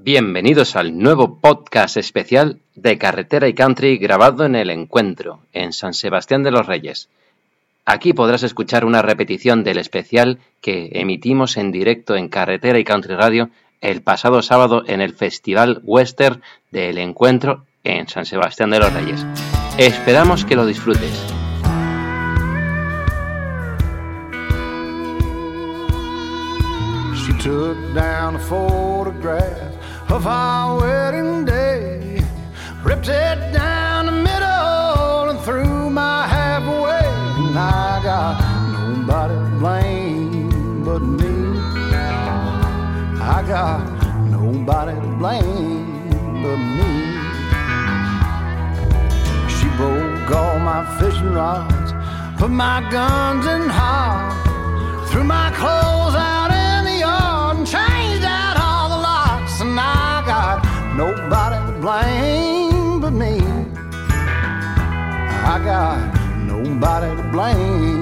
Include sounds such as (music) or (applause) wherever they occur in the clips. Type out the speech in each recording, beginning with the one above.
Bienvenidos al nuevo podcast especial de Carretera y Country grabado en el Encuentro, en San Sebastián de los Reyes. Aquí podrás escuchar una repetición del especial que emitimos en directo en Carretera y Country Radio el pasado sábado en el Festival Western del Encuentro en San Sebastián de los Reyes. Esperamos que lo disfrutes. Of our wedding day, ripped it down the middle and threw my half away. And I got nobody to blame but me. I got nobody to blame but me. She broke all my fishing rods, put my guns in hot, threw my clothes out blame but me. I got nobody to blame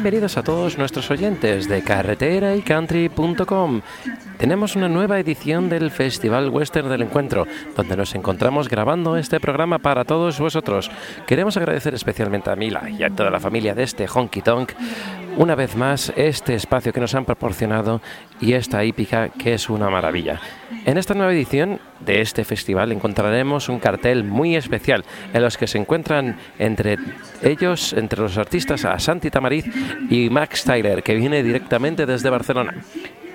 Bienvenidos a todos nuestros oyentes de carretera y country.com. Tenemos una nueva edición del Festival Western del Encuentro, donde nos encontramos grabando este programa para todos vosotros. Queremos agradecer especialmente a Mila y a toda la familia de este Honky Tonk una vez más este espacio que nos han proporcionado y esta hípica que es una maravilla. En esta nueva edición de este festival encontraremos un cartel muy especial en los que se encuentran entre ellos, entre los artistas, a Santi Tamariz y Max Tyler, que viene directamente desde Barcelona.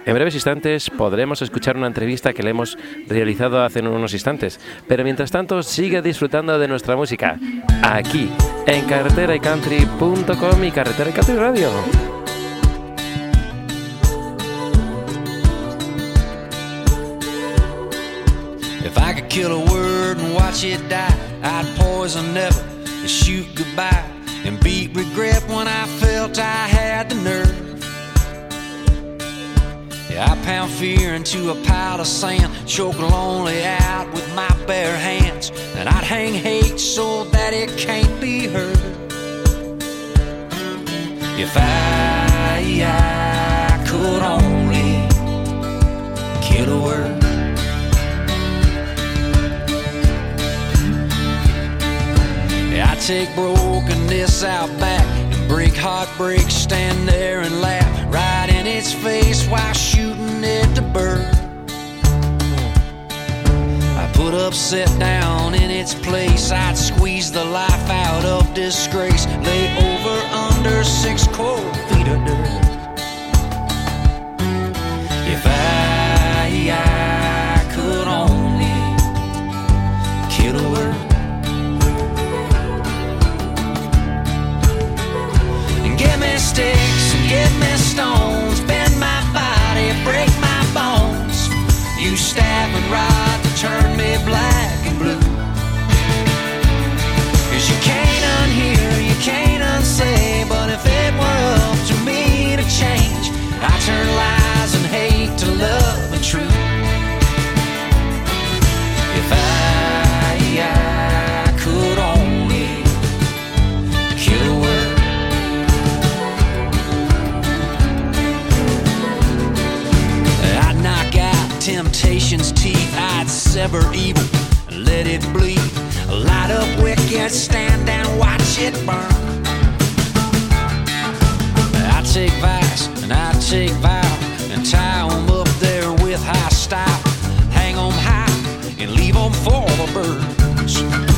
En breves instantes podremos escuchar una entrevista que le hemos realizado hace unos instantes, pero mientras tanto sigue disfrutando de nuestra música aquí en carreteraycountry.com y Carretera y Country Radio. If I could kill a word and watch it die, I'd poison never and shoot goodbye and beat regret when I felt I had the nerve. I pound fear into a pile of sand, choke lonely out with my bare hands, and I'd hang hate so that it can't be heard. If I, I could only kill a word. Yeah, I take brokenness out back break heartbreak, stand there and laugh right in its face while shooting it to burn. I put upset down in its place. I'd squeeze the life out of disgrace, lay over under six cold feet of dirt. If I, stones, bend my body, break my bones. You stab and rod to turn me black and blue. Cause you can't unhear, you can't unsay, but if it were up to me to change, I turn lies and hate to love and truth. I'd sever evil and let it bleed. Light up wicked, stand and watch it burn. I take vice and I take vow and tie 'em up there with high style. Hang 'em high and leave 'em for the birds.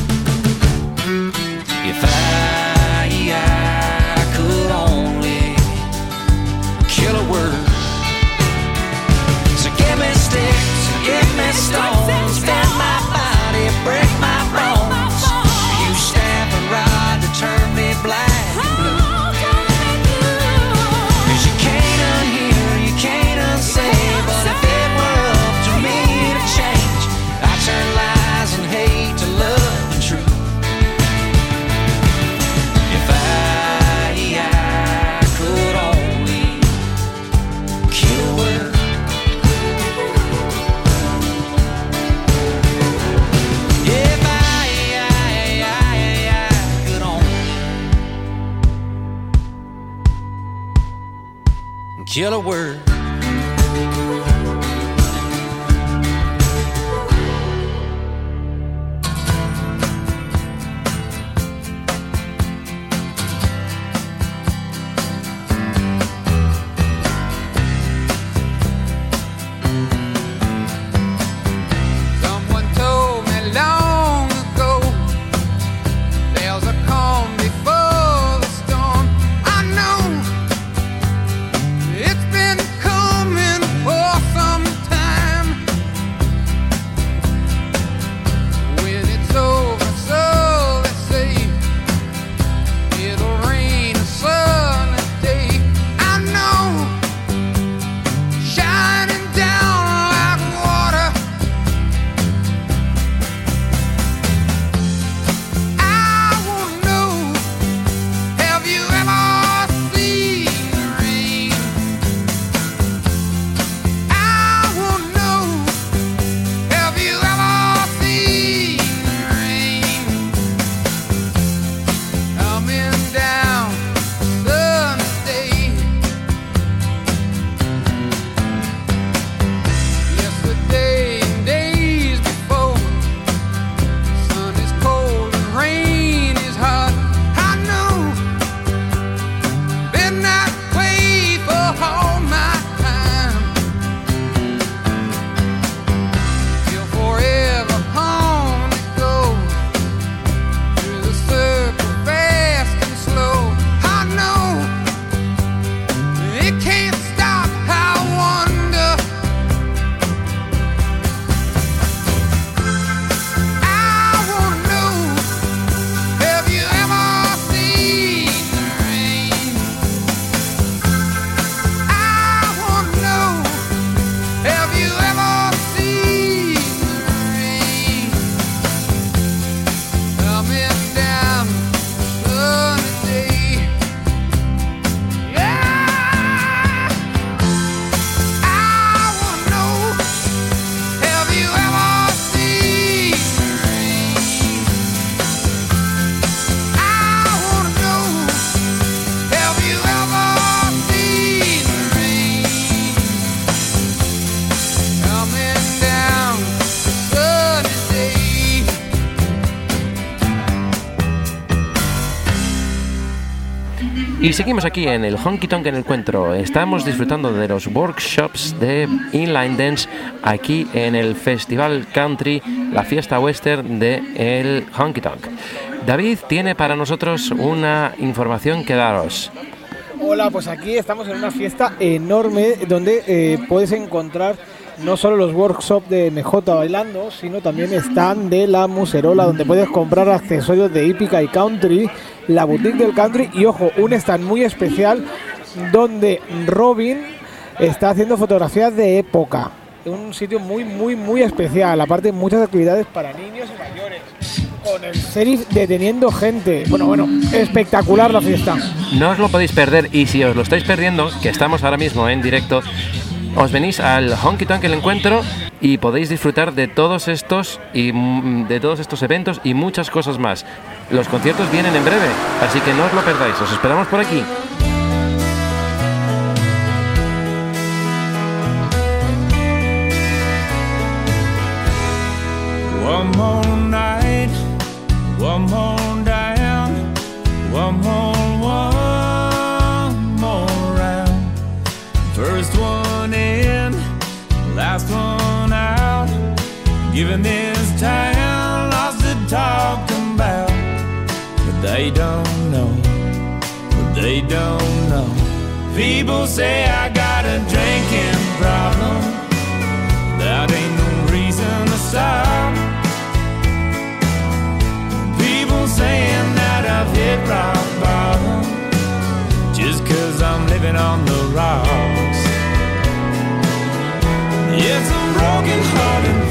Seguimos aquí en el Honky Tonk en el Encuentro. Estamos disfrutando de los workshops de Inline Dance aquí en el Festival Country, la fiesta western de el Honky Tonk. David tiene para nosotros una información que daros. Hola, pues aquí estamos en una fiesta enorme donde eh, puedes encontrar no solo los workshops de MJ bailando, sino también están de la Muserola, donde puedes comprar accesorios de hípica y country, la boutique del country y ojo, un stand muy especial donde Robin está haciendo fotografías de época. Un sitio muy, muy, muy especial. Aparte, muchas actividades para niños y mayores. Con el sheriff deteniendo gente. Bueno, bueno, espectacular la fiesta. No os lo podéis perder y si os lo estáis perdiendo, que estamos ahora mismo en directo, os venís al Honky Tonk el encuentro y podéis disfrutar de todos estos y de todos estos eventos y muchas cosas más. Los conciertos vienen en breve, así que no os lo perdáis. Os esperamos por aquí. People say I got a drinking problem. That ain't no reason to stop. People saying that I've hit rock bottom just cause I'm living on the rocks. It's a broken heart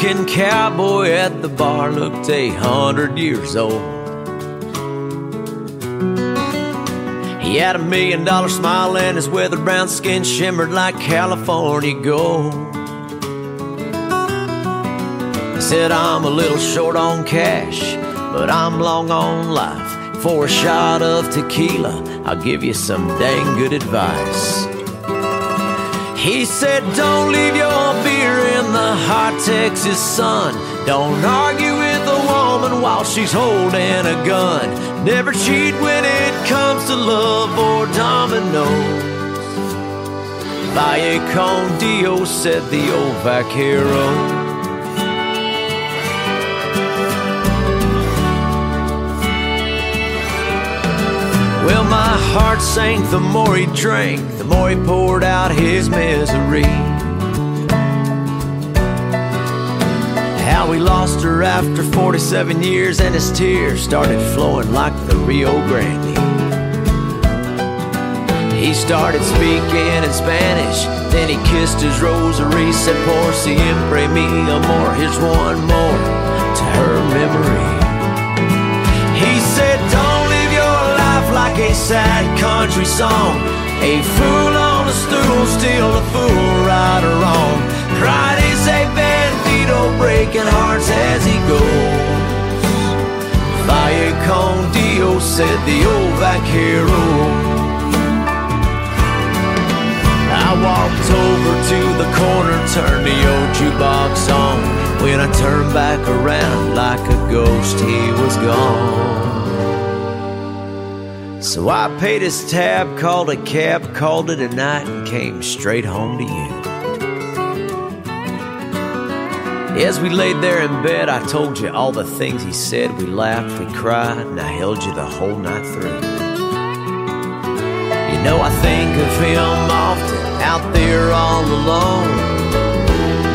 Cowboy at the bar looked a hundred years old. He had a million dollar smile and his weathered brown skin shimmered like California gold. Said, I'm a little short on cash, but I'm long on life. For a shot of tequila, I'll give you some dang good advice. He said, Don't leave your beer in the hot Texas sun. Don't argue with a woman while she's holding a gun. Never cheat when it comes to love or dominoes. Valle con Dios, said the old vaquero. Well, my heart sank the more he drank, more he poured out his misery. How he lost her after 47 years, and his tears started flowing like the Rio Grande. He started speaking in Spanish, then he kissed his rosary, said, Por siempre mi amor. Here's one more to her memory. He said, Don't live your life like a sad country song. A fool on a stool, still a fool, right or wrong. Pride is a bandito, breaking hearts as he goes. Vaya con Dios, said the old vaquero. I walked over to the corner, turned the old jukebox on. When I turned back around like a ghost, he was gone. So I paid his tab, called a cab, called it a night, and came straight home to you. As we laid there in bed, I told you all the things he said. We laughed, we cried, and I held you the whole night through. You know, I think of him often out there all alone.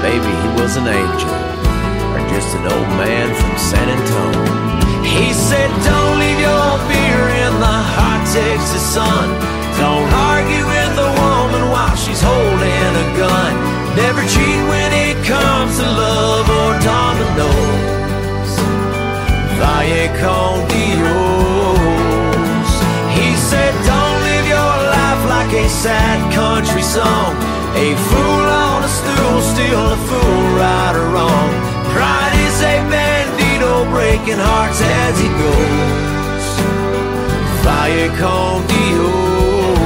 Maybe he was an angel or just an old man from San Antonio. He said, Don't leave your beer in the hot Texas sun. Don't argue with a woman while she's holding a gun. Never cheat when it comes to love or dominoes. Valle con Dios. He said, Don't live your life like a sad country song. A fool on a stool, still a fool, right or wrong. Pride is a bandito, breaking hearts as he goes. Valle con Dios.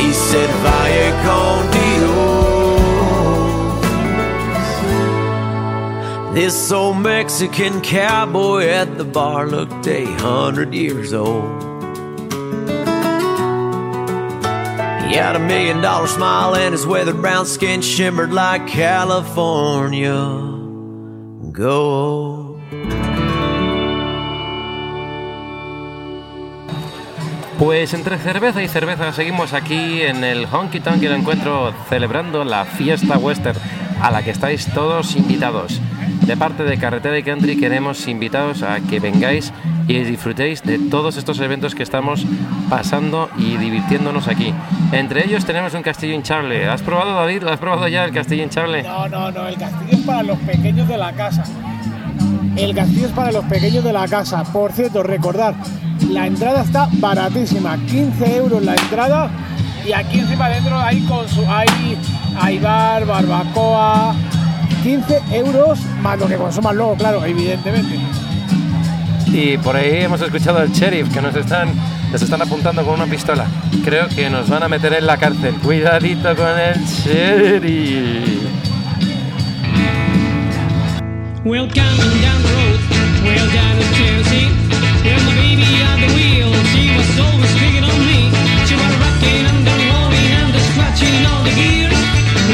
He said, Valle con Dios. This old Mexican cowboy at the bar looked a hundred years old. He had a million dollar smile and his weathered brown skin shimmered like California gold. Pues entre cerveza y cerveza seguimos aquí en el Honky Tonk y lo encuentro celebrando la fiesta western a la que estáis todos invitados. De parte de Carretera y Country queremos invitaros a que vengáis y disfrutéis de todos estos eventos que estamos pasando y divirtiéndonos aquí. Entre ellos tenemos un castillo hinchable. ¿Has probado, David? ¿Lo has probado ya el castillo hinchable? No, no, no, el castillo es para los pequeños de la casa. El castillo es para los pequeños de la casa. Por cierto, recordad, la entrada está baratísima, 15 euros la entrada y aquí encima dentro hay, con su, hay, hay bar, barbacoa, 15 euros más lo que consuman luego, claro, evidentemente. Y por ahí hemos escuchado al sheriff que nos están, nos están apuntando con una pistola. Creo que nos van a meter en la cárcel. Cuidadito con el sheriff. Well,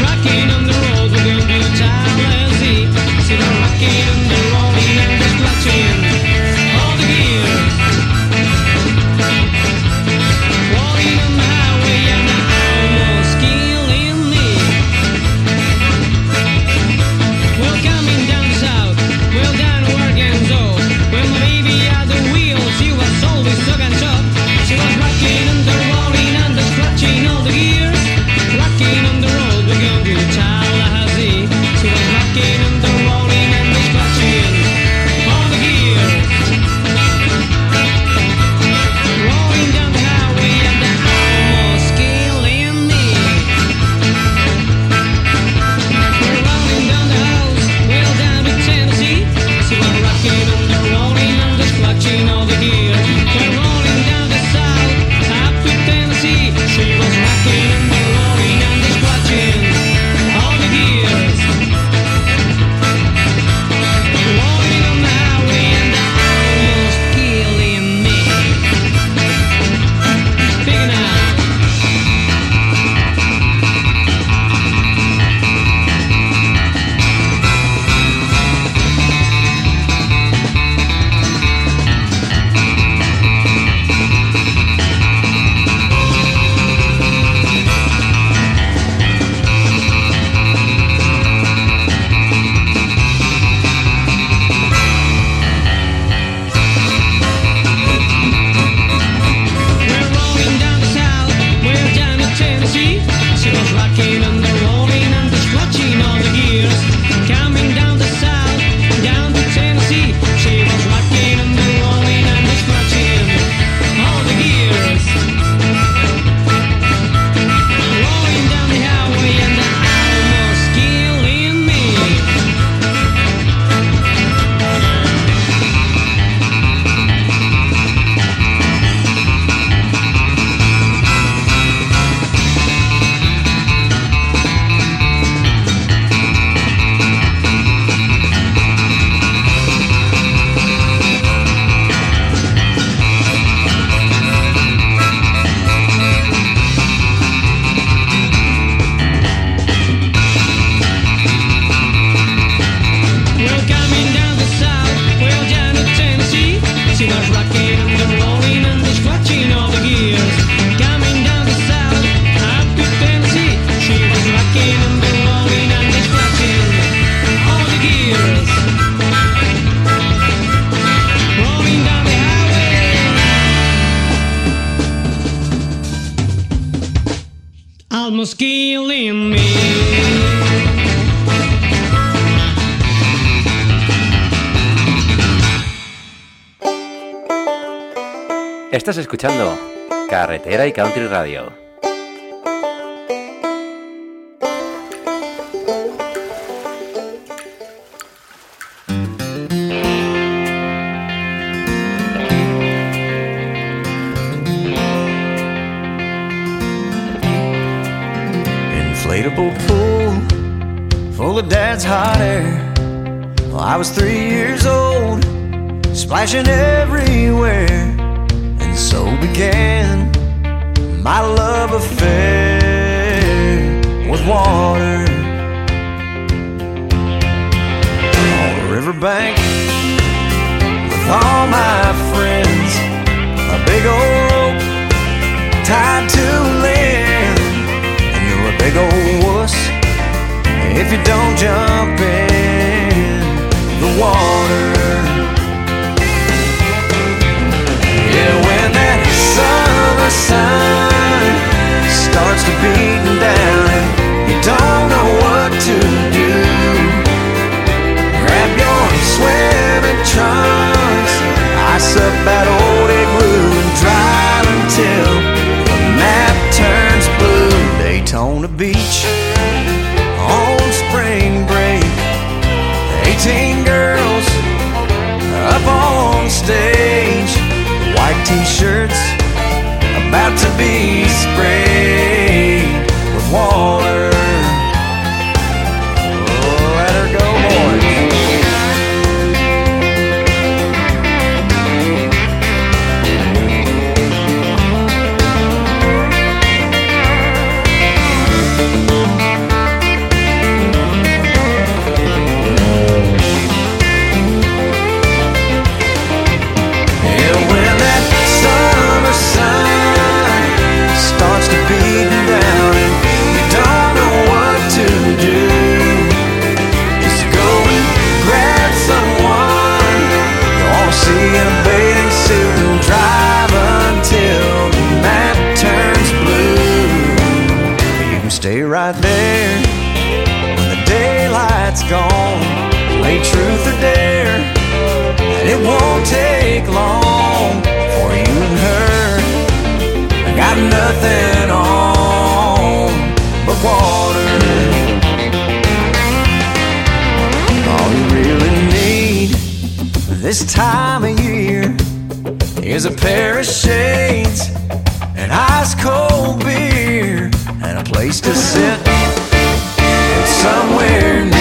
Rocking on the Estás escuchando Carretera y Country Radio. Inflatable pool full of dad's hot air. Well, I was three years old, splashing everywhere. Began my love affair with water. On the riverbank with all my friends, a big old rope tied to land. And you're a big old wuss if you don't jump in the water. Summer sun friend. This time of year is a pair of shades, an ice cold beer, and a place to sit somewhere near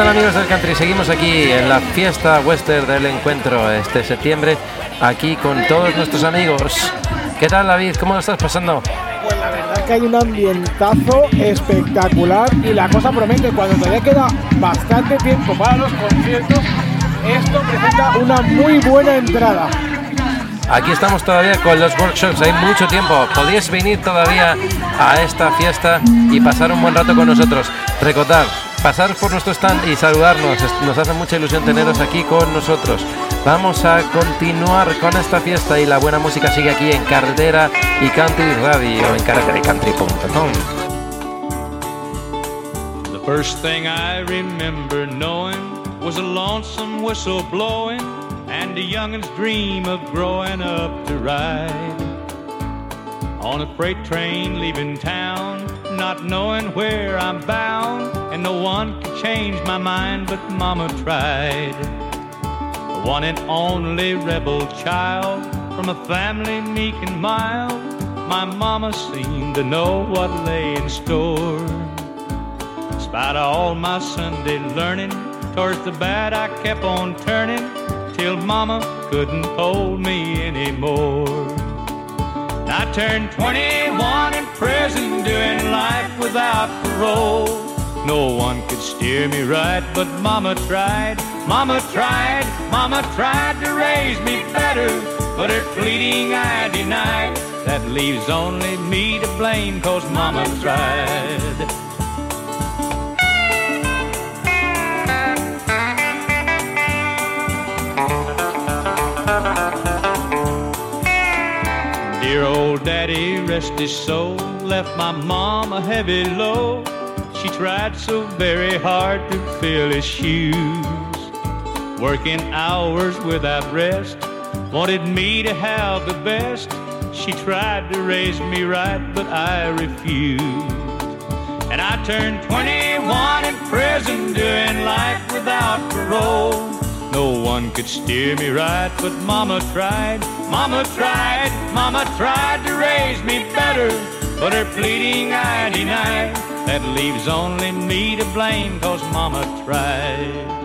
tal amigos del country? Seguimos aquí en la fiesta western del encuentro este septiembre, aquí con todos nuestros amigos. ¿Qué tal David? ¿Cómo lo estás pasando? Pues la verdad que hay un ambientazo espectacular y la cosa promete, cuando todavía queda bastante tiempo para los conciertos, esto presenta una muy buena entrada. Aquí estamos todavía con los workshops, hay mucho tiempo. Podéis venir todavía a esta fiesta y pasar un buen rato con nosotros. Recordad, pasar por nuestro stand y saludarnos. Nos hace mucha ilusión teneros aquí con nosotros. Vamos a continuar con esta fiesta y la buena música sigue aquí en Carretera y Country Radio en carreteraycountry.com. The First thing I remember knowing was a lonesome whistle blowing and a youngin's dream of growing up to ride on a freight train leaving town, not knowing where I'm bound, and no one could change my mind, but Mama tried. The one and only rebel child from a family meek and mild, my Mama seemed to know what lay in store. Spite of all my Sunday learning, towards the bad I kept on turning till Mama couldn't hold me anymore. I turned 21 in prison, doing life without parole. No one could steer me right, but Mama tried, Mama tried, Mama tried to raise me better, but her pleading I denied. That leaves only me to blame, cause Mama tried. Dear old daddy, rest his soul, left my mom a heavy load. She tried so very hard to fill his shoes, working hours without rest, wanted me to have the best. She tried to raise me right, but I refused. And I turned 21 in prison, doing life without parole. No one could steer me right, but Mama tried, Mama tried, Mama tried to raise me better, but her pleading I denied. That leaves only me to blame, cause Mama tried.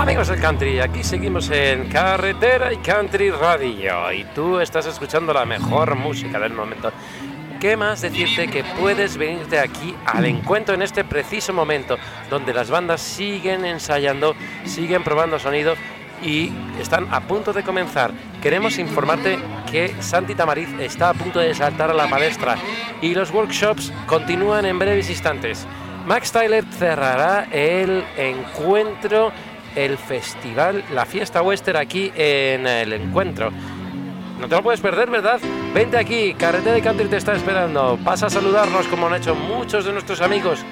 Amigos del country, aquí seguimos en Carretera y Country Radio y tú estás escuchando la mejor música del momento. ¿Qué más decirte que puedes venirte aquí al encuentro en este preciso momento donde las bandas siguen ensayando, siguen probando sonido y están a punto de comenzar? Queremos informarte que Santi Tamariz está a punto de saltar a la palestra y los workshops continúan en breves instantes. Max Tyler cerrará el encuentro, el festival, la fiesta western aquí en el encuentro. No te lo puedes perder, ¿verdad? Vente aquí, Carretera de Country te está esperando. Pasa a saludarnos como han hecho muchos de nuestros amigos.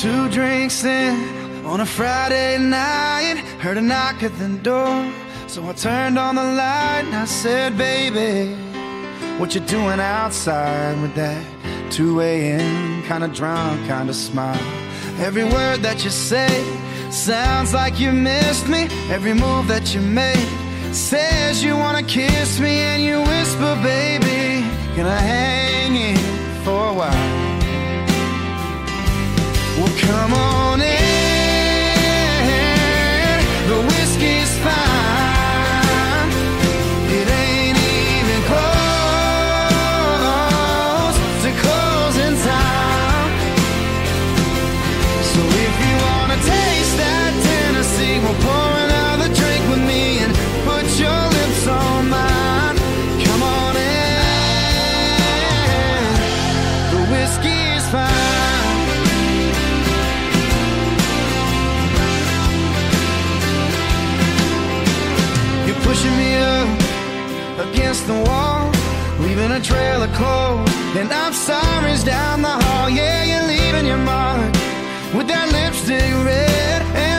Two drinks in on a Friday night, heard a knock at the door. So I turned on the light and I said, Baby, what you doing outside with that 2 a.m. kind of drunk kind of smile? Every word that you say sounds like you missed me. Every move that you make says you wanna kiss me, and you whisper, Baby, can I hang in for a while? Well, come on a trail of clothes. And I'm sorry's down the hall. Yeah, you're leaving your mark with that lipstick red.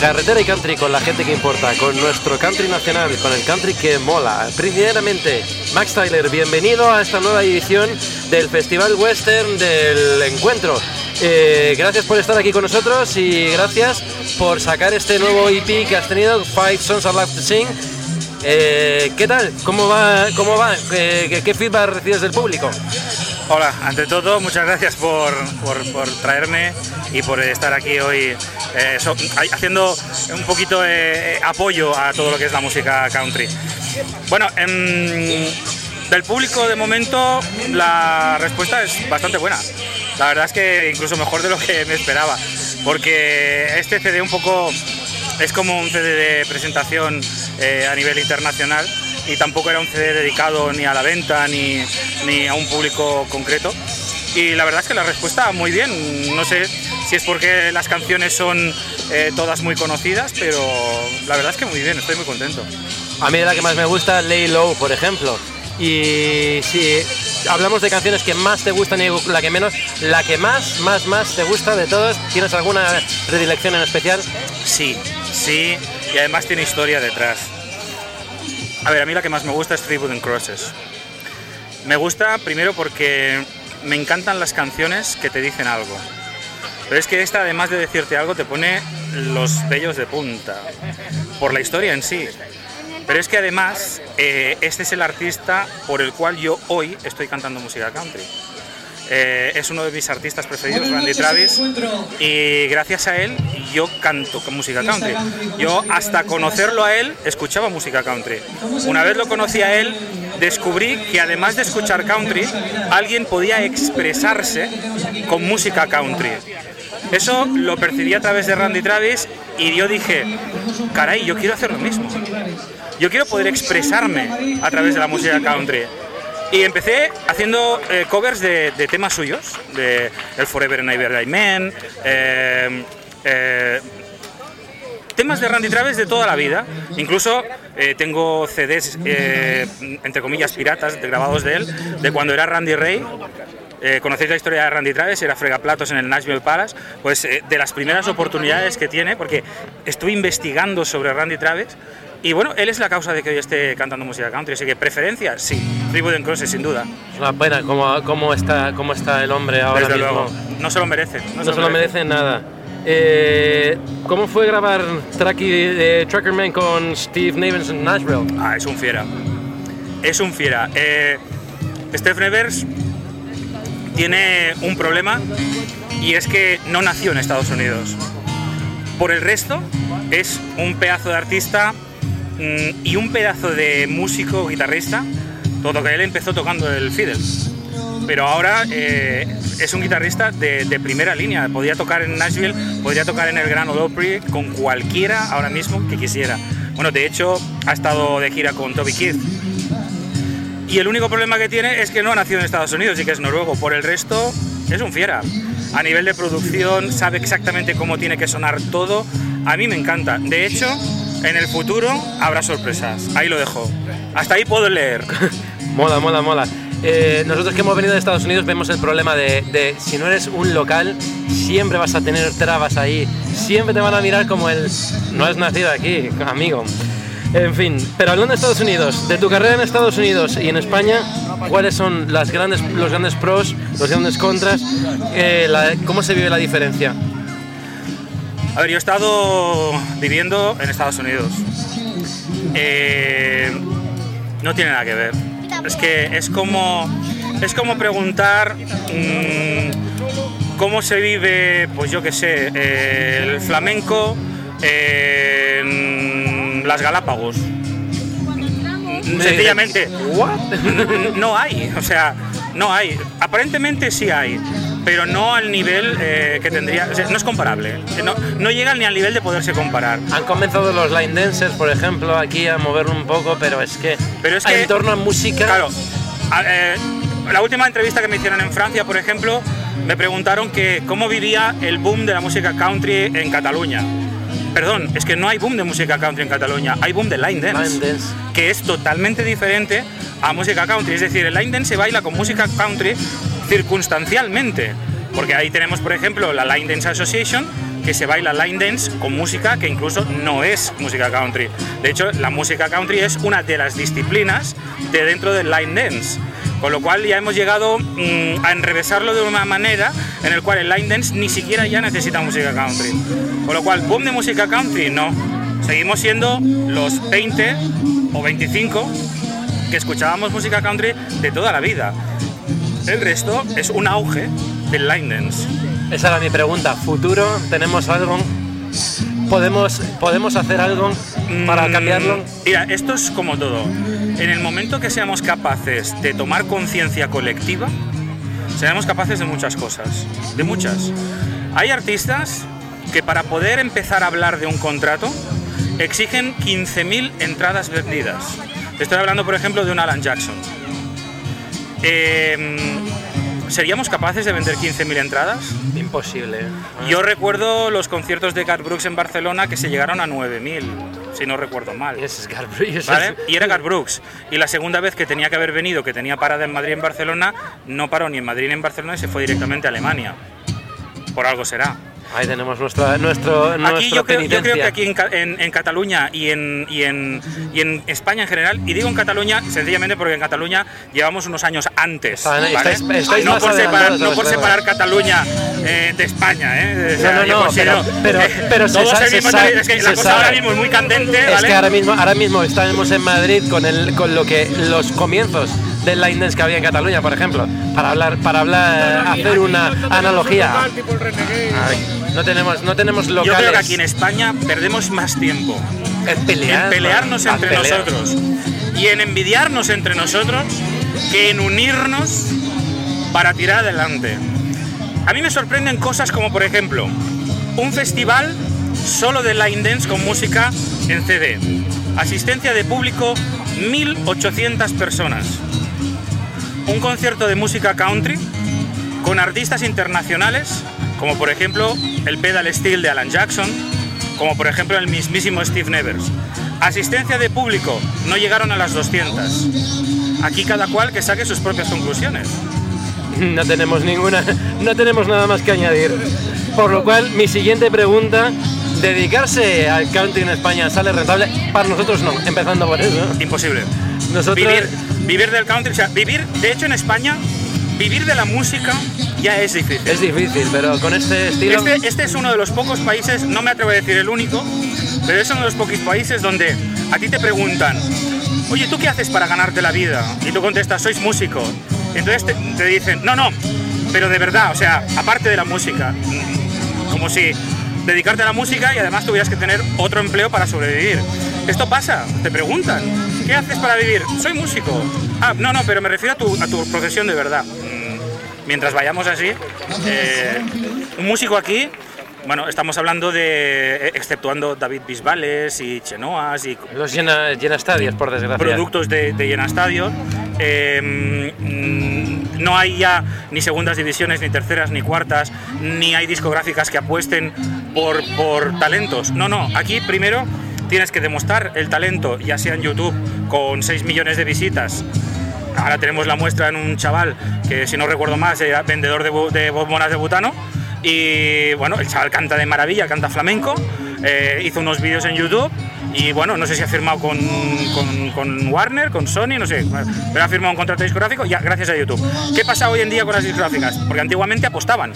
Carretera y country con la gente que importa, con nuestro country nacional, con el country que mola. Primeramente, Max Tyler, bienvenido a esta nueva edición del Festival Western del Encuentro. Eh, gracias por estar aquí con nosotros y gracias por sacar este nuevo EP que has tenido, Five Songs I Love to Sing. Eh, ¿Qué tal? ¿Cómo va? ¿Cómo va? Eh, ¿Qué, qué feedback recibes del público? Hola, ante todo, muchas gracias por, por- traerme y por estar aquí hoy eh, haciendo un poquito de apoyo a todo lo que es la música country. Bueno, em, del público de momento la respuesta es bastante buena. La verdad es que incluso mejor de lo que me esperaba, porque este CD un poco es como un CD de presentación eh, a nivel internacional y tampoco era un CD dedicado ni a la venta ni, ni a un público concreto. Y la verdad es que la respuesta muy bien. No sé si es porque las canciones son eh, todas muy conocidas, pero la verdad es que muy bien, estoy muy contento. A mí la que más me gusta, Lay Low, por ejemplo. Y sí, hablamos de canciones que más te gustan y la que menos. La que más, más, más te gusta de todas, ¿tienes alguna predilección en especial? Sí, sí, y además tiene historia detrás. A ver, a mí la que más me gusta es Three Wooden Crosses. Me gusta primero porque me encantan las canciones que te dicen algo. Pero es que esta, además de decirte algo, te pone los vellos de punta. Por la historia en sí. Pero es que además, eh, este es el artista por el cual yo hoy estoy cantando música country. Eh, es uno de mis artistas preferidos, Randy Travis, y gracias a él yo canto con música country. Yo hasta conocerlo a él escuchaba música country. Una vez lo conocí a él, descubrí que además de escuchar country, alguien podía expresarse con música country. Eso lo percibí a través de Randy Travis y yo dije, caray, yo quiero hacer lo mismo. Yo quiero poder expresarme a través de la música country. Y empecé haciendo eh, covers de, de temas suyos, de El Forever and Ever I Man, eh, eh, temas de Randy Travis de toda la vida. Incluso eh, tengo CDs, eh, entre comillas, piratas, de grabados de él, de cuando era Randy Ray. Eh, ¿Conocéis la historia de Randy Travis? Era fregaplatos en el Nashville Palace. Pues de las primeras oportunidades que tiene, porque estuve investigando sobre Randy Travis. Y bueno, él es la causa de que hoy esté cantando música country. Así que preferencia, sí. Three Wooden Crosses, sin duda. Es una pena cómo, cómo, está, cómo está el hombre ahora Desde mismo. luego. No se lo merece. No, se lo merece nada. Eh, ¿Cómo fue grabar Tracky de Tracker Man con Steve Navens en Nashville? Ah, es un fiera. Es un fiera. Eh, Steph Nevers tiene un problema y es que no nació en Estados Unidos. Por el resto, es un pedazo de artista y un pedazo de músico, guitarrista, todo que él empezó tocando el fiddle. Pero ahora eh, es un guitarrista de, de primera línea. Podría tocar en Nashville, podría tocar en el Gran Ole Opry con cualquiera ahora mismo que quisiera. Bueno, de hecho, ha estado de gira con Toby Keith. Y el único problema que tiene es que no ha nacido en Estados Unidos y que es noruego. Por el resto, es un fiera. A nivel de producción, sabe exactamente cómo tiene que sonar todo. A mí me encanta. De hecho, en el futuro habrá sorpresas. Ahí lo dejo. Hasta ahí puedo leer. (laughs) Mola, mola, mola. Eh, nosotros que hemos venido de Estados Unidos vemos el problema de, si no eres un local, siempre vas a tener trabas ahí. Siempre te van a mirar como el no has nacido aquí, amigo. En fin, pero hablando de Estados Unidos, de tu carrera en Estados Unidos y en España, ¿cuáles son las grandes, los grandes pros, los grandes contras? Eh, ¿Cómo se vive la diferencia? A ver, yo he estado viviendo en Estados Unidos. Eh, no tiene nada que ver. Es que es como, es como preguntar mm, cómo se vive, pues yo qué sé, eh, el flamenco en las Galápagos. Sencillamente, (laughs) no hay, o sea, no hay. Aparentemente sí hay, pero no al nivel eh, que tendría, o sea, no es comparable. No, no llega ni al nivel de poderse comparar. Han comenzado los line dancers, por ejemplo, aquí a moverlo un poco, pero es que, Pero es que en torno a música, Claro, a- eh, la última entrevista que me hicieron en Francia, por ejemplo, me preguntaron que cómo vivía el boom de la música country en Cataluña. Perdón, es que no hay boom de música country en Cataluña, hay boom de line dance, Line dance. que es totalmente diferente a música country. Es decir, el line dance se baila con música country circunstancialmente, porque ahí tenemos, por ejemplo, la Line Dance Association, que se baila line dance con música que incluso no es música country. De hecho, la música country es una de las disciplinas de dentro del line dance. Con lo cual ya hemos llegado mm, a enrevesarlo de una manera en el cual el line dance ni siquiera ya necesita música country. Con lo cual, boom de música country, no. Seguimos siendo los 20 o 25 que escuchábamos música country de toda la vida. El resto es un auge del line dance. esa era mi pregunta. ¿Futuro? ¿Tenemos algo? ¿Podemos, podemos hacer algo para Mm, cambiarlo? Mira, esto es como todo. En el momento que seamos capaces de tomar conciencia colectiva, seremos capaces de muchas cosas. De muchas. Hay artistas que para poder empezar a hablar de un contrato exigen 15.000 entradas vendidas. Estoy hablando, por ejemplo, de un Alan Jackson. Em, ¿Seríamos capaces de vender 15.000 entradas? Imposible. Yo recuerdo los conciertos de Garth Brooks en Barcelona que se llegaron a 9.000. si no recuerdo mal. Ese es Garth Brooks. ¿Vale? Y era Garth Brooks. Y la segunda vez que tenía que haber venido, que tenía parada en Madrid y en Barcelona, no paró ni en Madrid ni en Barcelona y se fue directamente a Alemania. Por algo será. Ahí tenemos nuestra, nuestro, Aquí yo creo, yo creo que aquí en, en- en Cataluña y en, y, en, y en España en general, y digo en Cataluña sencillamente porque en Cataluña llevamos unos años antes. ¿vale? estáis- estáis no, por separar, no por separar Cataluña eh, de España. ¿eh? O sea, No, no, no, pero- eh, pero se todos sabe-. Es que la cosa sabe. ahora mismo es muy candente. Es ¿vale? que ahora mismo, ahora mismo estamos en Madrid con, el, con lo que los comienzos del line dance que había en Cataluña, por ejemplo, para hablar, para hablar, hacer una analogía. Ay, no tenemos, no tenemos Yo locales. creo que aquí en España perdemos más tiempo en pelear, en pelearnos entre pelear. nosotros y en envidiarnos entre nosotros que en unirnos para tirar adelante. A mí me sorprenden cosas como, por ejemplo, un festival solo de line dance con música en CD. Asistencia de público 1.800 personas. Un concierto de música country con artistas internacionales, como por ejemplo el pedal steel de Alan Jackson, como por ejemplo el mismísimo Steve Nevers. Asistencia de público, no llegaron a las 200. Aquí cada cual que saque sus propias conclusiones. (laughs) No tenemos ninguna, no tenemos nada más que añadir. Por lo cual, mi siguiente pregunta, dedicarse al country en España sale rentable. Para nosotros no, empezando por eso. Imposible. Nosotros Vivir, vivir del country, o sea, vivir, de hecho en España, vivir de la música ya es difícil. es difícil, pero con este estilo Este, este es uno de los pocos países, no me atrevo a decir el único, pero es uno de los pocos países donde a ti te preguntan, oye, ¿tú qué haces para ganarte la vida? Y tú contestas, sois músico. Entonces te, te dicen, no, no, pero de verdad, o sea, aparte de la música, como si dedicarte a la música y además tuvieras que tener otro empleo para sobrevivir. Esto pasa, te preguntan, ¿qué haces para vivir? Soy músico. Ah, no, no, pero me refiero a tu, a tu profesión de verdad. Mm, Mientras vayamos así, eh, un músico aquí, bueno, estamos hablando de, eh, exceptuando David Bisbales y Chenoas y los llena, llena estadios, por desgracia. productos de, de Llena Estadio. Eh, mm, no hay ya ni segundas divisiones, ni terceras, ni cuartas, ni hay discográficas que apuesten por, por talentos. No, no, aquí primero tienes que demostrar el talento, ya sea en YouTube con 6 millones de visitas. Ahora tenemos la muestra en un chaval que, si no recuerdo más, era vendedor de, de bombonas de butano. Y bueno, el chaval canta de maravilla, canta flamenco, eh, hizo unos vídeos en YouTube y bueno, no sé si ha firmado con, con- con Warner, con Sony, no sé, pero ha firmado un contrato discográfico ya gracias a YouTube. ¿Qué pasa hoy en día con las discográficas? Porque antiguamente apostaban.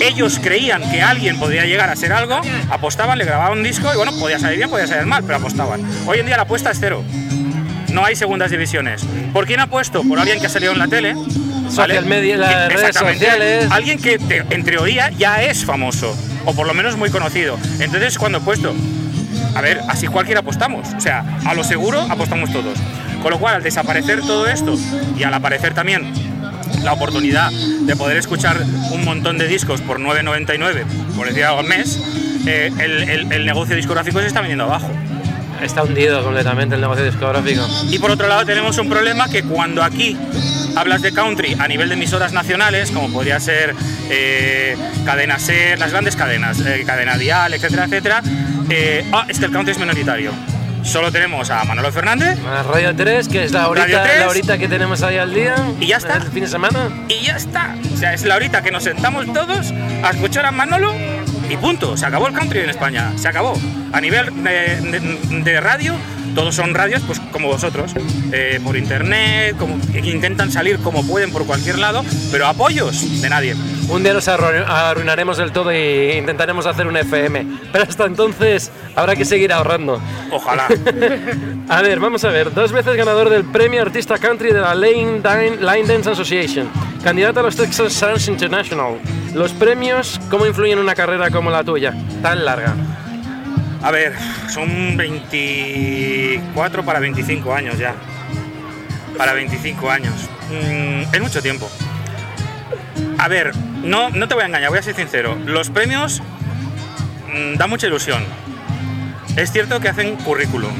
Ellos creían que alguien podría llegar a ser algo, apostaban, le grababan un disco y bueno, podía salir bien, podía salir mal, pero apostaban. Hoy en día la apuesta es cero. No hay segundas divisiones. ¿Por quién apuesto? Por alguien que ha salido en la tele. Social media, las redes sociales. Alguien que te- en teoría ya es famoso, o por lo menos muy conocido. Entonces, cuando he puesto, a ver, así cualquiera apostamos. O sea, a lo seguro apostamos todos. Con lo cual, al desaparecer todo esto y al aparecer también la oportunidad de poder escuchar un montón de discos por 9,99, por decir algo al mes, eh, el, el- el negocio discográfico se está viniendo abajo. Está hundido completamente el negocio discográfico. Y por otro lado tenemos un problema que cuando aquí hablas de country a nivel de emisoras nacionales, como podría ser eh, Cadena Ser, las grandes cadenas, eh, Cadena Dial, etcétera, etcétera, eh, ah, es que el country es minoritario. Solo tenemos a Manolo Fernández A Radio 3, que es la horita, 3. la horita que tenemos ahí al día. Y ya está. El fin de semana. y ya está. O sea, es la horita que nos sentamos todos a escuchar a Manolo y punto. Se acabó el country en España. Se acabó. A nivel de, de- de radio, todos son radios pues como vosotros. eh, por internet, como, que intentan salir como pueden por cualquier lado, pero apoyos de nadie. Un día nos arru- arruinaremos del todo e intentaremos hacer un FM. Pero hasta entonces habrá que seguir ahorrando. Ojalá. (laughs) A ver, vamos a ver. Dos veces ganador del premio Artista Country de la Line, Dine- Line Dance Association. Candidato a los Texas Stars International. Los premios, ¿cómo influyen en una carrera como la tuya? Tan larga. A ver, son 24 para 25 años ya. Para 25 años. Mm, es mucho tiempo. A ver, no, no te voy a engañar, voy a ser sincero. Los premios mm, dan mucha ilusión. Es cierto que hacen currículum.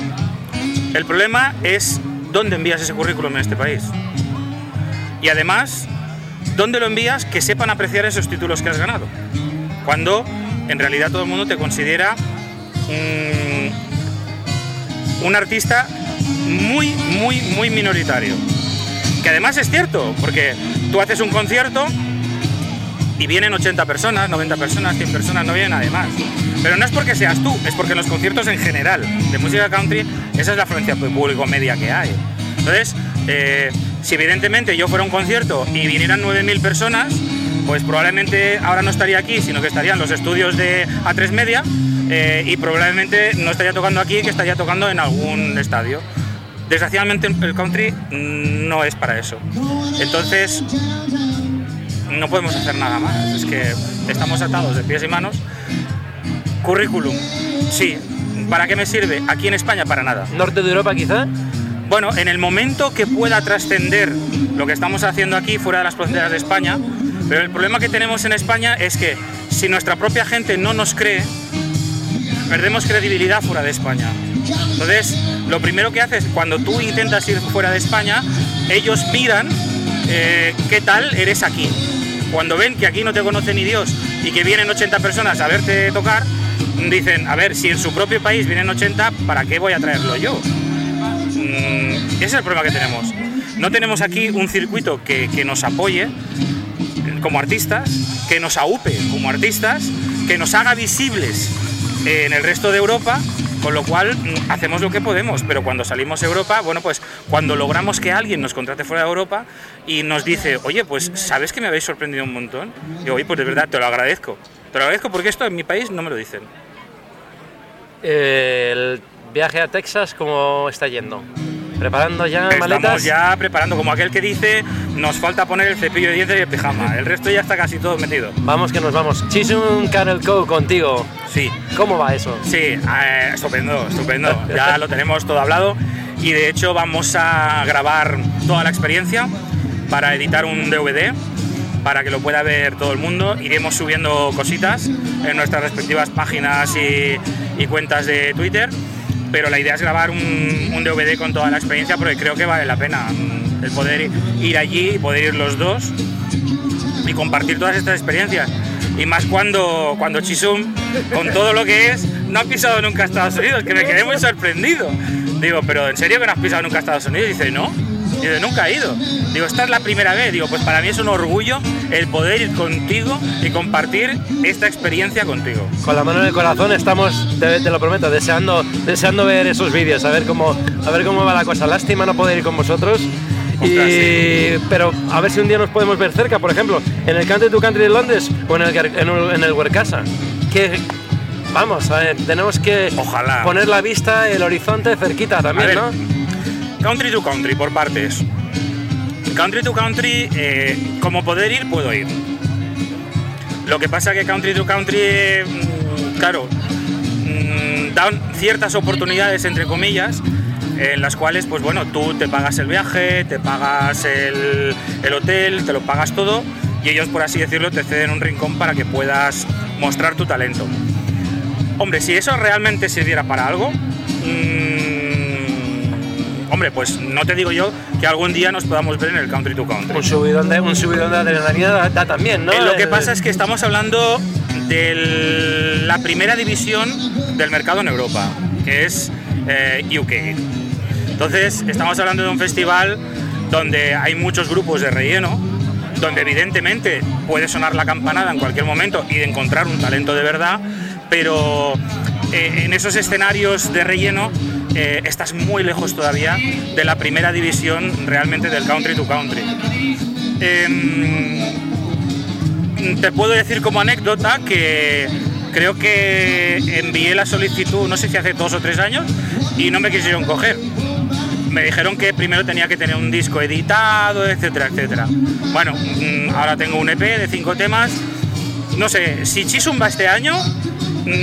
El problema es dónde envías ese currículum en este país. Y además, ¿dónde lo envías que sepan apreciar esos títulos que has ganado? Cuando en realidad todo el mundo te considera un, un artista muy, muy, muy minoritario. Que además es cierto, porque tú haces un concierto y vienen 80 personas, 90 personas, 100 personas, no vienen nadie más. Pero no es porque seas tú, es porque en los conciertos en general de música country, esa es la afluencia público media que hay. Entonces, eh, si evidentemente yo fuera a un concierto y vinieran 9.000 personas, pues probablemente ahora no estaría aquí, sino que estaría en los estudios de A3 Media eh, y probablemente no estaría tocando aquí, que estaría tocando en algún estadio. Desgraciadamente el country mm, no es para eso. Entonces, no podemos hacer nada más. Es que estamos atados de pies y manos. Currículum, sí. ¿Para qué me sirve? Aquí en España para nada. ¿Norte de Europa quizá? Bueno, en el momento que pueda trascender lo que estamos haciendo aquí fuera de las fronteras de España, pero el problema que tenemos en España es que si nuestra propia gente no nos cree, perdemos credibilidad fuera de España. Entonces, lo primero que haces cuando tú intentas ir fuera de España, ellos miran eh, qué tal eres aquí. Cuando ven que aquí no te conoce ni Dios y que vienen 80 personas a verte tocar, dicen, a ver, si en su propio país vienen 80, ¿para qué voy a traerlo yo? Mm, ese es el problema que tenemos. No tenemos aquí un circuito que, que nos apoye como artistas, que nos aupe como artistas, que nos haga visibles en el resto de Europa, con lo cual mm, hacemos lo que podemos, pero cuando salimos a Europa, bueno, pues cuando logramos que alguien nos contrate fuera de Europa y nos dice, oye, pues sabes que me habéis sorprendido un montón, digo, oye, pues de verdad te lo agradezco, te lo agradezco porque esto en mi país no me lo dicen. El viaje a Texas, ¿cómo está yendo? ¿Preparando ya Estamos maletas? ya preparando, como aquel que dice, nos falta poner el cepillo de dientes y el pijama, el resto ya está casi todo metido. Vamos que nos vamos. Chisum Canel Co contigo. Sí, ¿Cómo va eso? Sí, eh, estupendo, estupendo. Ya lo tenemos todo hablado y de hecho vamos a grabar toda la experiencia para editar un DVD para que lo pueda ver todo el mundo. Iremos subiendo cositas en nuestras respectivas páginas y, y cuentas de Twitter, pero la idea es grabar un, DVD con toda la experiencia porque creo que vale la pena el poder ir allí y poder ir los dos y compartir todas estas experiencias. Y más cuando, cuando Chisum, con todo lo que es, no ha pisado nunca Estados Unidos, que me quedé muy sorprendido. Digo, pero ¿en serio que no has pisado nunca Estados Unidos? dice, no. Dice, nunca he ido. Digo, esta es la primera vez. Digo, pues para mí es un orgullo el poder ir contigo y compartir esta experiencia contigo. Con la mano en el corazón estamos, te, te lo prometo, deseando, deseando ver esos vídeos, a ver cómo, a ver cómo va la cosa. Lástima no poder ir con vosotros. Y, pero a ver si un día nos podemos ver cerca, por ejemplo, en el Country to Country de Londres o en el, en el, en el Huercasa. Que, vamos, a ver, tenemos que Ojalá. poner la vista, el horizonte cerquita también, ver, ¿no? Country to country, por partes. Country to country, eh, como poder ir, puedo ir. Lo que pasa que country to country, mm, claro, mm, dan ciertas oportunidades, entre comillas, en las cuales, pues bueno, tú te pagas el viaje, te pagas el, el hotel, te lo pagas todo, y ellos, por así decirlo, te ceden un rincón para que puedas mostrar tu talento. Hombre, si eso realmente sirviera para algo, mm, hombre, pues no te digo yo que algún día nos podamos ver en el country to country. Un subidón de, un subidón de adrenalina da, da también, ¿no? Eh, lo que El- pasa es que estamos hablando de la primera división del mercado en Europa, que es eh, UK. Entonces, estamos hablando de un festival donde hay muchos grupos de relleno, donde evidentemente puede sonar la campanada en cualquier momento y de encontrar un talento de verdad, pero eh, en esos escenarios de relleno eh, estás muy lejos todavía de la primera división realmente del country to country. Em, te puedo decir como anécdota que creo que envié la solicitud, no sé si hace dos o tres años, y no me quisieron coger. Me dijeron que primero tenía que tener un disco editado, etcétera, etcétera. Bueno, mm, ahora tengo un EP de cinco temas. No sé, si Chisum va este año,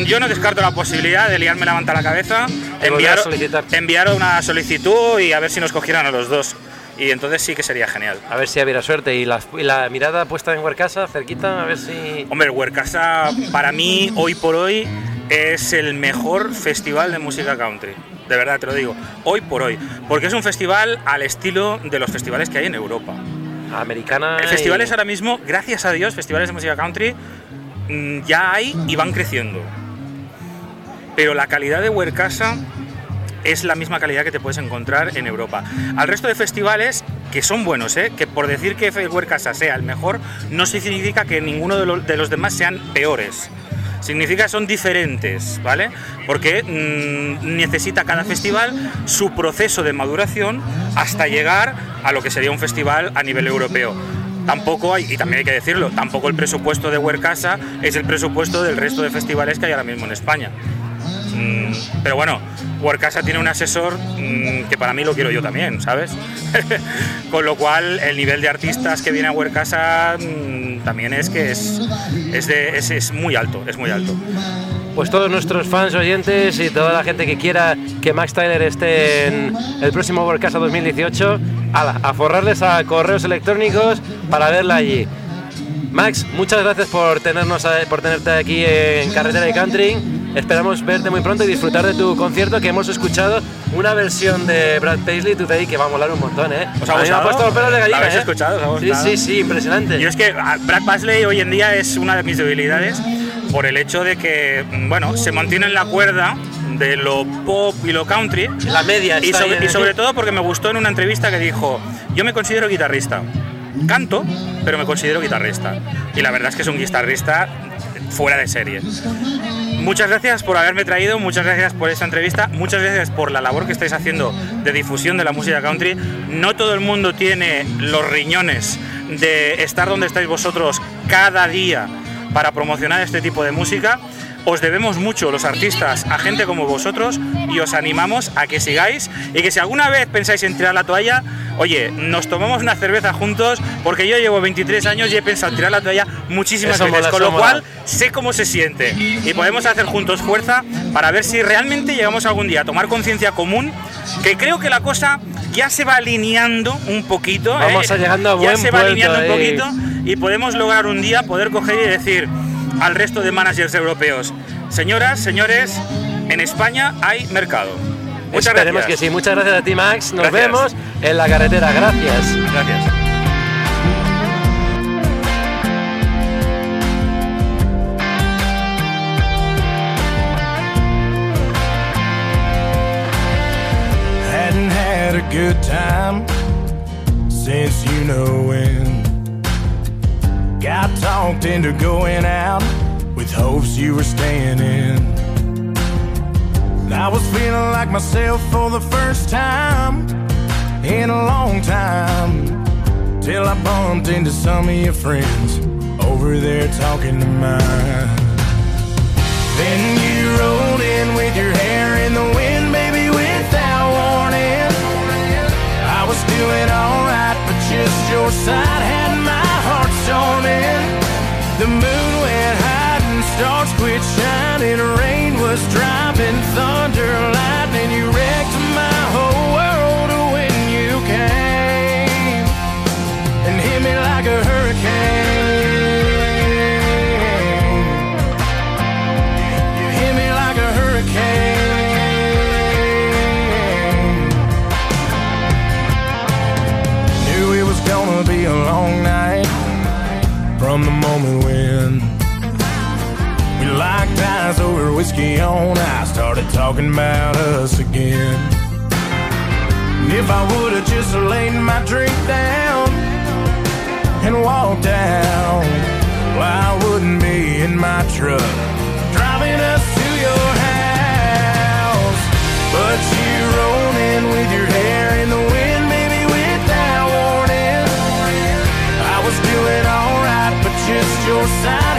yo no descarto la posibilidad de liarme la manta a la cabeza, volver a enviar, enviar una solicitud y a ver si nos cogieran a los dos. Y entonces sí que sería genial. A ver si hubiera suerte y la, y la mirada puesta en Huercasa, cerquita, a ver si... Hombre, Huercasa para mí, hoy por hoy, es el mejor festival de música country. De verdad te lo digo, hoy por hoy. Porque es un festival al estilo de los festivales que hay en Europa. Americana. El y- ahora mismo, gracias a Dios, festivales de música country mm, ya hay y van creciendo. Pero la calidad de Huercasa es la misma calidad que te puedes encontrar en Europa. Al resto de festivales, que son buenos, ¿eh? que por decir que Casa sea el mejor, no significa que ninguno de los demás sean peores. Significa que son diferentes, ¿vale? Porque mm, necesita cada festival su proceso de maduración hasta llegar a lo que sería un festival a nivel europeo. Tampoco hay, y también hay que decirlo, tampoco el presupuesto de Huercasa es el presupuesto del resto de festivales que hay ahora mismo en España. Mm, pero bueno, Huercasa tiene un asesor mm, que para mí lo quiero yo también, ¿sabes? (laughs) Con lo cual, el nivel de artistas que viene a Huercasa mm, también es que es, es, de- es- es muy alto, es muy alto. Pues todos nuestros fans oyentes y toda la gente que quiera que Max Tyler esté en el próximo World Casa 2018, ala, a forrarles a correos electrónicos para verla allí. Max, muchas gracias por tenernos por tenerte aquí en Carretera y Country. Esperamos verte muy pronto y disfrutar de tu concierto que hemos escuchado una versión de Brad Paisley Today que va a molar un montón, ¿eh? ¿Os ha A mí me ha gustado? puesto los pelos de ¿La gallina, habéis ¿eh? escuchado? ¿Os ha Sí, sí, sí, impresionante. Yo es que ah, Brad Paisley hoy en día es una de mis debilidades por el hecho de que, bueno, se mantiene en la cuerda de lo pop y lo country. La media Y sobre, y ¿eh? sobre todo porque me gustó en una entrevista que dijo, yo me considero guitarrista. Canto, pero me considero guitarrista. Y la verdad es que es un guitarrista fuera de serie. Muchas gracias por haberme traído, muchas gracias por esta entrevista, muchas gracias por la labor que estáis haciendo de difusión de la música country. No todo el mundo tiene los riñones de estar donde estáis vosotros cada día para promocionar este tipo de música. Os debemos mucho los artistas a gente como vosotros y os animamos a que sigáis y que si alguna vez pensáis en tirar la toalla, oye, nos tomamos una cerveza juntos porque yo llevo 23 años y he pensado en tirar la toalla muchísimas Eso veces, mola, con lo cual mola. sé cómo se siente y podemos hacer juntos fuerza para ver si realmente llegamos algún día a tomar conciencia común, que creo que la cosa ya se va alineando un poquito. Vamos ¿eh? a llegando a Ya buen se va alineando un ahí. poquito y podemos lograr un día poder coger y decir al resto de managers europeos, señoras, señores, en España hay mercado. Muchas Esperemos gracias. que sí. Muchas gracias a ti, Max. Nos Gracias. vemos en la carretera. Gracias. Gracias. Hadn't had a good time since you know into going out with hopes you were staying in. I was feeling like myself for the first time in a long time. Till I bumped into some of your friends over there talking to mine. Then you rolled in with your hair in the wind, baby, without warning. I was doing alright, but just your side had my heart storming. The moon went and stars quit shining. Rain was driving, thunder, talking about us again. If I would've just laid my drink down and walked out, well, I wouldn't be in my truck driving us to your house. But you rolled in with your hair in the wind, baby, without warning. I was doing alright, but just your side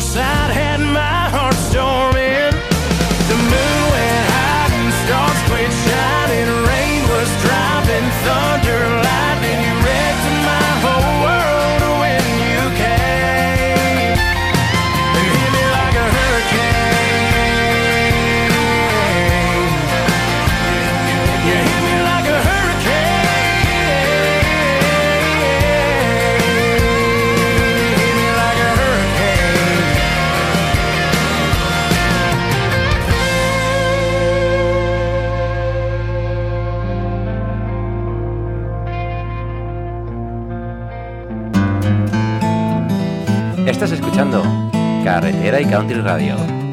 sad head. Carretera y Country Radio.